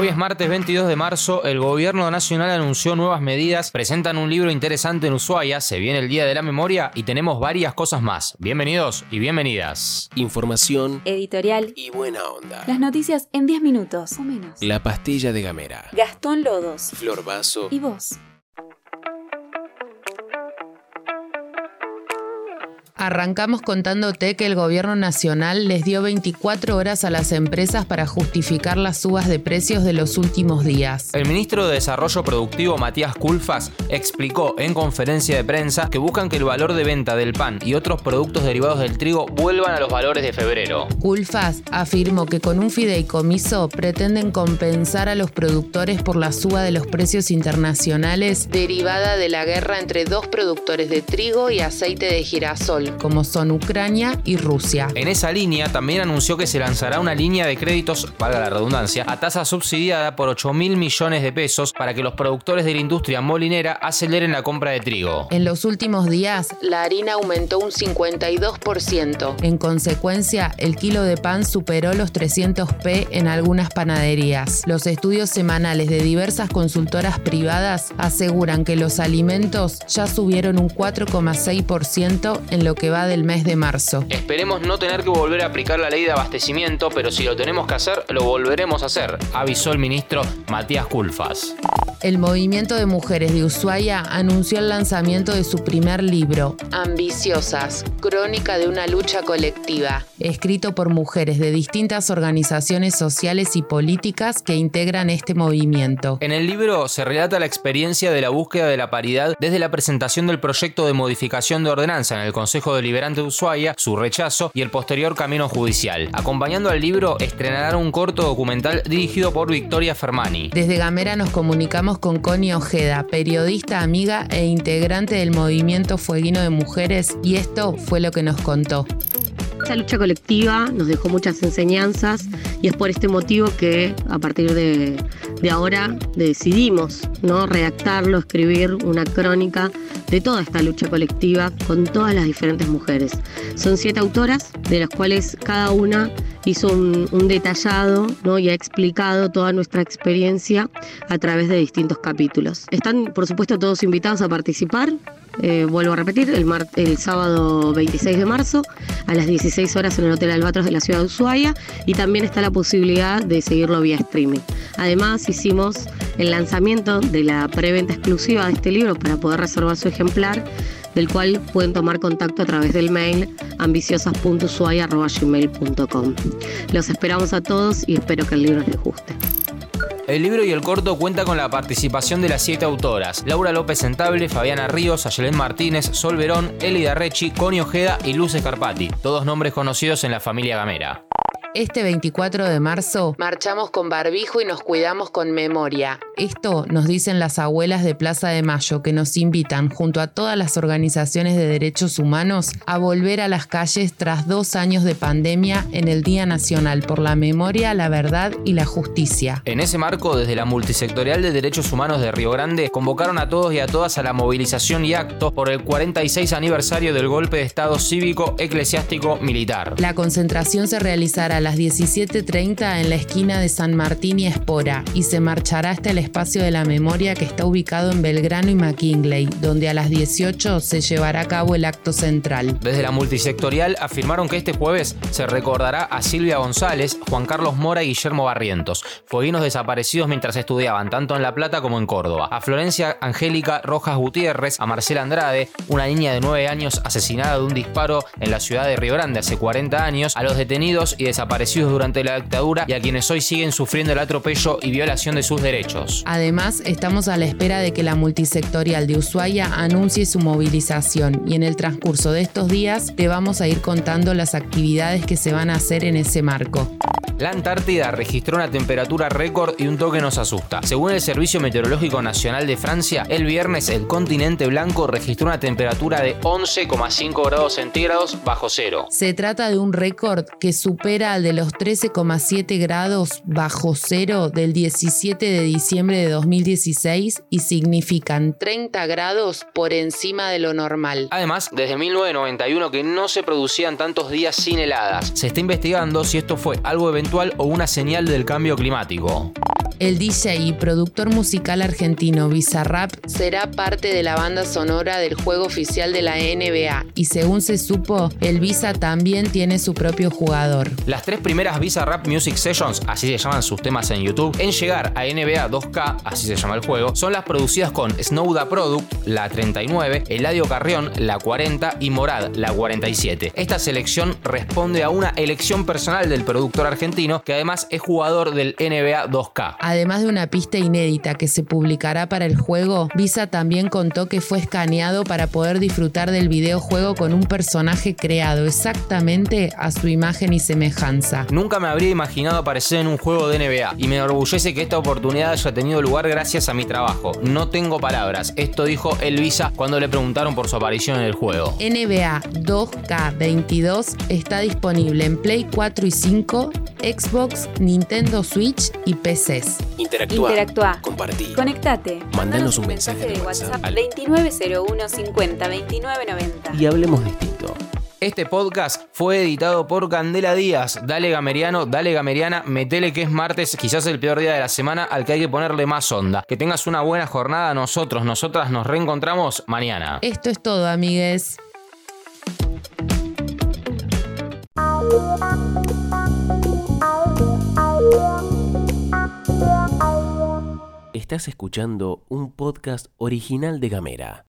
Hoy es martes 22 de marzo, el gobierno nacional anunció nuevas medidas, presentan un libro interesante en Ushuaia, se viene el Día de la Memoria y tenemos varias cosas más. Bienvenidos y bienvenidas. Información, Editorial. y buena onda. Las noticias en 10 minutos o menos. La pastilla de Gamera. Gastón Lodos. Flor Vaso. ¿Y vos? Arrancamos contándote que el gobierno nacional les dio 24 horas a las empresas para justificar las subas de precios de los últimos días. El ministro de Desarrollo Productivo Matías Culfas explicó en conferencia de prensa que buscan que el valor de venta del pan y otros productos derivados del trigo vuelvan a los valores de febrero. Culfas afirmó que con un fideicomiso pretenden compensar a los productores por la suba de los precios internacionales derivada de la guerra entre dos productores de trigo y aceite de girasol, como son Ucrania y Rusia. En esa línea también anunció que se lanzará una línea de créditos, valga la redundancia, a tasa subsidiada por 8 mil millones de pesos para que los productores de la industria molinera aceleren la compra de trigo. En los últimos días, la harina aumentó un 52%. En consecuencia, el kilo de pan superó los 300 p en algunas panaderías. Los estudios semanales de diversas consultoras privadas aseguran que los alimentos ya subieron un 4,6% en lo que va del mes de marzo. Esperemos no tener que volver a aplicar la ley de abastecimiento, pero si lo tenemos que hacer, lo volveremos a hacer, avisó el ministro Matías Culfas. El movimiento de mujeres de Ushuaia anunció el lanzamiento de su primer libro, Ambiciosas, Crónica de una lucha colectiva, escrito por mujeres de distintas organizaciones sociales y políticas que integran este movimiento. En el libro se relata la experiencia de la búsqueda de la paridad desde la presentación del proyecto de modificación de ordenanza en el Consejo Deliberante de Ushuaia, su rechazo y el posterior camino judicial. Acompañando al libro, estrenarán un corto documental dirigido por Victoria Fermani. Desde Gamera nos comunicamos con Connie Ojeda, periodista, amiga e integrante del movimiento fueguino de mujeres, y esto fue lo que nos contó. Esa lucha colectiva nos dejó muchas enseñanzas y es por este motivo que a partir de, de ahora decidimos ¿no? redactarlo, escribir una crónica de toda esta lucha colectiva con todas las diferentes mujeres. Son siete autoras, de las cuales cada una hizo un, detallado ¿no? y ha explicado toda nuestra experiencia a través de distintos capítulos. Están, por supuesto, todos invitados a participar. Eh, vuelvo a repetir, el, mar- el sábado 26 de marzo a las 16 horas en el Hotel Albatros de la ciudad de Ushuaia y también está la posibilidad de seguirlo vía streaming. Además hicimos el lanzamiento de la preventa exclusiva de este libro para poder reservar su ejemplar del cual pueden tomar contacto a través del mail ambiciosas.ushuaia.gmail.com. Los esperamos a todos y espero que el libro les guste. El libro y el corto cuenta con la participación de las siete autoras: Laura López Sentable, Fabiana Ríos, Ayelén Martínez, Sol Verón, Elida Rechi, Connie Ojeda y Luz Escarpati, todos nombres conocidos en la familia Gamera. Este 24 de marzo marchamos con barbijo y nos cuidamos con memoria. Esto nos dicen las abuelas de Plaza de Mayo que nos invitan junto a todas las organizaciones de derechos humanos a volver a las calles tras dos años de pandemia en el Día Nacional por la Memoria, la Verdad y la Justicia. En ese marco, desde la Multisectorial de Derechos Humanos de Río Grande, convocaron a todos y a todas a la movilización y actos por el 46 aniversario del golpe de Estado cívico eclesiástico militar. La concentración se realizará a las 17.30 en la esquina de San Martín y Espora y se marchará hasta el espacio de la memoria que está ubicado en Belgrano y McKinley, donde a las 18 se llevará a cabo el acto central. Desde la multisectorial afirmaron que este jueves se recordará a Silvia González, Juan Carlos Mora y Guillermo Barrientos, fueguinos desaparecidos mientras estudiaban tanto en La Plata como en Córdoba, a Florencia Angélica Rojas Gutiérrez, a Marcela Andrade, una niña de 9 años asesinada de un disparo en la ciudad de Río Grande hace 40 años, a los detenidos y desaparecidos durante la dictadura y a quienes hoy siguen sufriendo el atropello y violación de sus derechos. Además, estamos a la espera de que la multisectorial de Ushuaia anuncie su movilización y en el transcurso de estos días te vamos a ir contando las actividades que se van a hacer en ese marco. La Antártida registró una temperatura récord y un toque nos asusta. Según el Servicio Meteorológico Nacional de Francia, el viernes el continente blanco registró una temperatura de 11,5 grados centígrados bajo cero. Se trata de un récord que supera al de los 13,7 grados bajo cero del 17 de diciembre de 2016 y significan 30 grados por encima de lo normal. Además, desde 1991 que no se producían tantos días sin heladas. Se está investigando si esto fue algo eventual o una señal del cambio climático. El DJ y productor musical argentino Bizarrap será parte de la banda sonora del juego oficial de la NBA y según se supo, el Visa también tiene su propio jugador. Las tres primeras Bizarrap Music Sessions, así se llaman sus temas en YouTube, en llegar a NBA 2K, así se llama el juego, son las producidas con Snowda Product, la 39, Eladio Carrión, la 40 y Morad, la 47. Esta selección responde a una elección personal del productor argentino que además es jugador del NBA 2K. Además de una pista inédita que se publicará para el juego, Visa también contó que fue escaneado para poder disfrutar del videojuego con un personaje creado exactamente a su imagen y semejanza. Nunca me habría imaginado aparecer en un juego de NBA y me enorgullece que esta oportunidad haya tenido lugar gracias a mi trabajo. No tengo palabras, esto dijo el Visa cuando le preguntaron por su aparición en el juego. NBA 2K22 está disponible en Play 4 y 5, Xbox, Nintendo Switch y PCs. Interactúa. Interactúa. Compartí. Conectate. Mandanos un mensaje de WhatsApp al 2901 50 29 90. Y hablemos distinto. Este podcast fue editado por Candela Díaz. Dale Gameriano, dale Gameriana, metele que es martes, quizás el peor día de la semana al que hay que ponerle más onda. Que tengas una buena jornada nosotros, nosotras nos reencontramos mañana. Esto es todo, amigues. Estás escuchando un podcast original de Gamera.